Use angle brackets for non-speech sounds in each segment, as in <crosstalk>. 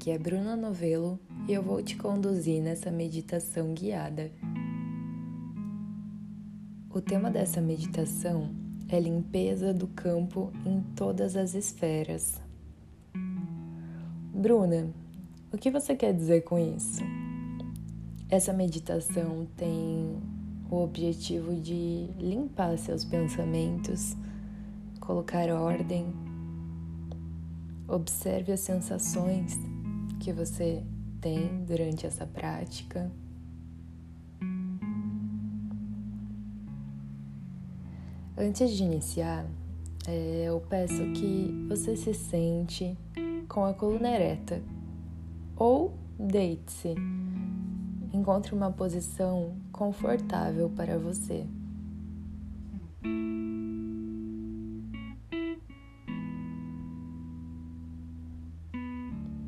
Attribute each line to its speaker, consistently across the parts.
Speaker 1: Aqui é Bruna Novelo e eu vou te conduzir nessa meditação guiada. O tema dessa meditação é limpeza do campo em todas as esferas. Bruna, o que você quer dizer com isso? Essa meditação tem o objetivo de limpar seus pensamentos, colocar ordem Observe as sensações que você tem durante essa prática. Antes de iniciar, é, eu peço que você se sente com a coluna ereta ou deite-se. Encontre uma posição confortável para você.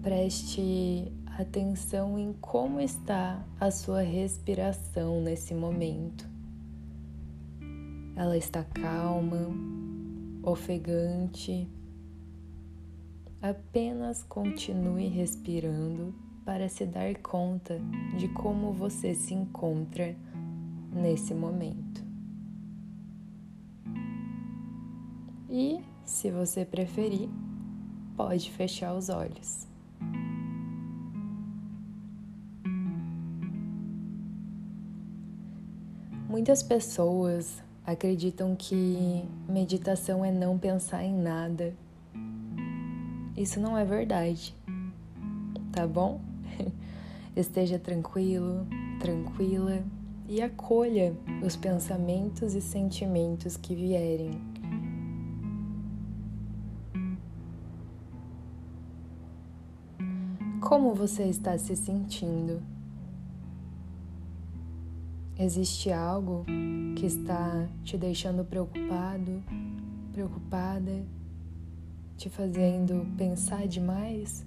Speaker 1: Preste atenção em como está a sua respiração nesse momento. Ela está calma, ofegante. Apenas continue respirando para se dar conta de como você se encontra nesse momento. E, se você preferir, pode fechar os olhos. Muitas pessoas acreditam que meditação é não pensar em nada. Isso não é verdade, tá bom? <laughs> Esteja tranquilo, tranquila e acolha os pensamentos e sentimentos que vierem. Como você está se sentindo? Existe algo que está te deixando preocupado, preocupada, te fazendo pensar demais?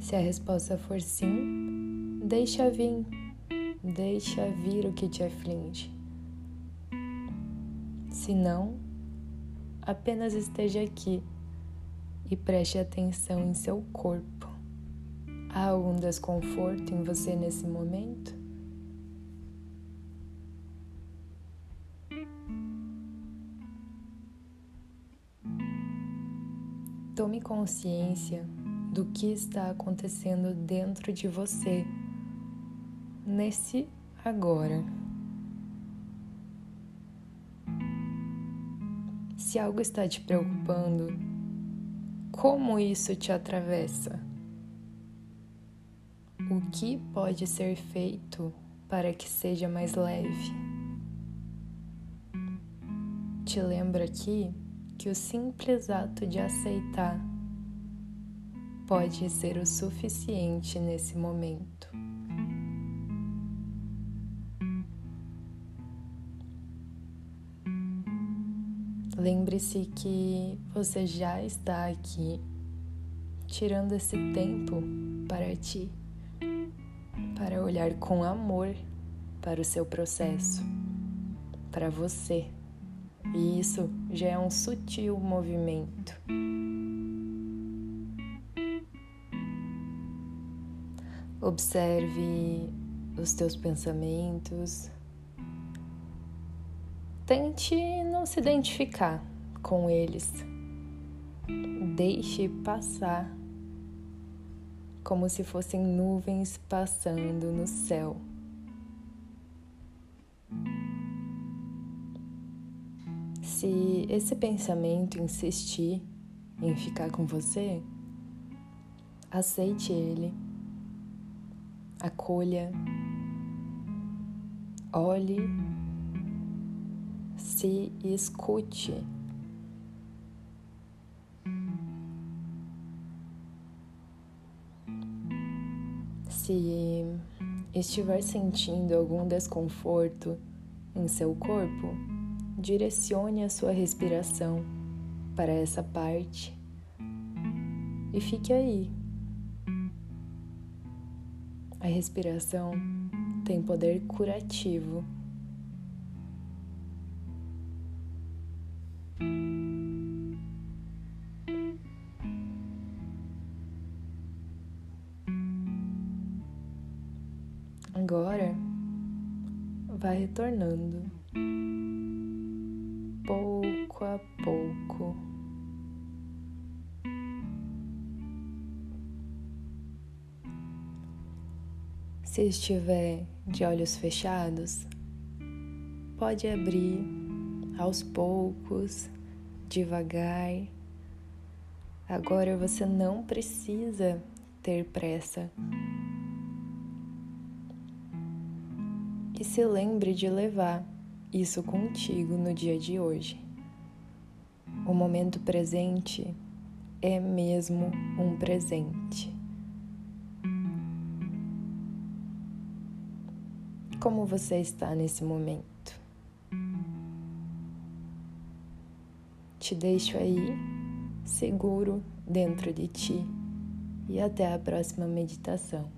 Speaker 1: Se a resposta for sim, deixa vir, deixa vir o que te aflige. Se não, apenas esteja aqui e preste atenção em seu corpo. Há algum desconforto em você nesse momento? Tome consciência do que está acontecendo dentro de você nesse agora. Se algo está te preocupando, como isso te atravessa? O que pode ser feito para que seja mais leve. Te lembro aqui que o simples ato de aceitar pode ser o suficiente nesse momento. Lembre-se que você já está aqui, tirando esse tempo para ti para olhar com amor para o seu processo, para você. E isso já é um sutil movimento. Observe os teus pensamentos. Tente não se identificar com eles. Deixe passar como se fossem nuvens passando no céu. Se esse pensamento insistir em ficar com você, aceite ele, acolha, olhe, se escute. Se estiver sentindo algum desconforto em seu corpo, direcione a sua respiração para essa parte e fique aí. A respiração tem poder curativo. Vai retornando pouco a pouco. Se estiver de olhos fechados, pode abrir aos poucos, devagar. Agora você não precisa ter pressa. E se lembre de levar isso contigo no dia de hoje. O momento presente é mesmo um presente. Como você está nesse momento? Te deixo aí, seguro dentro de ti, e até a próxima meditação.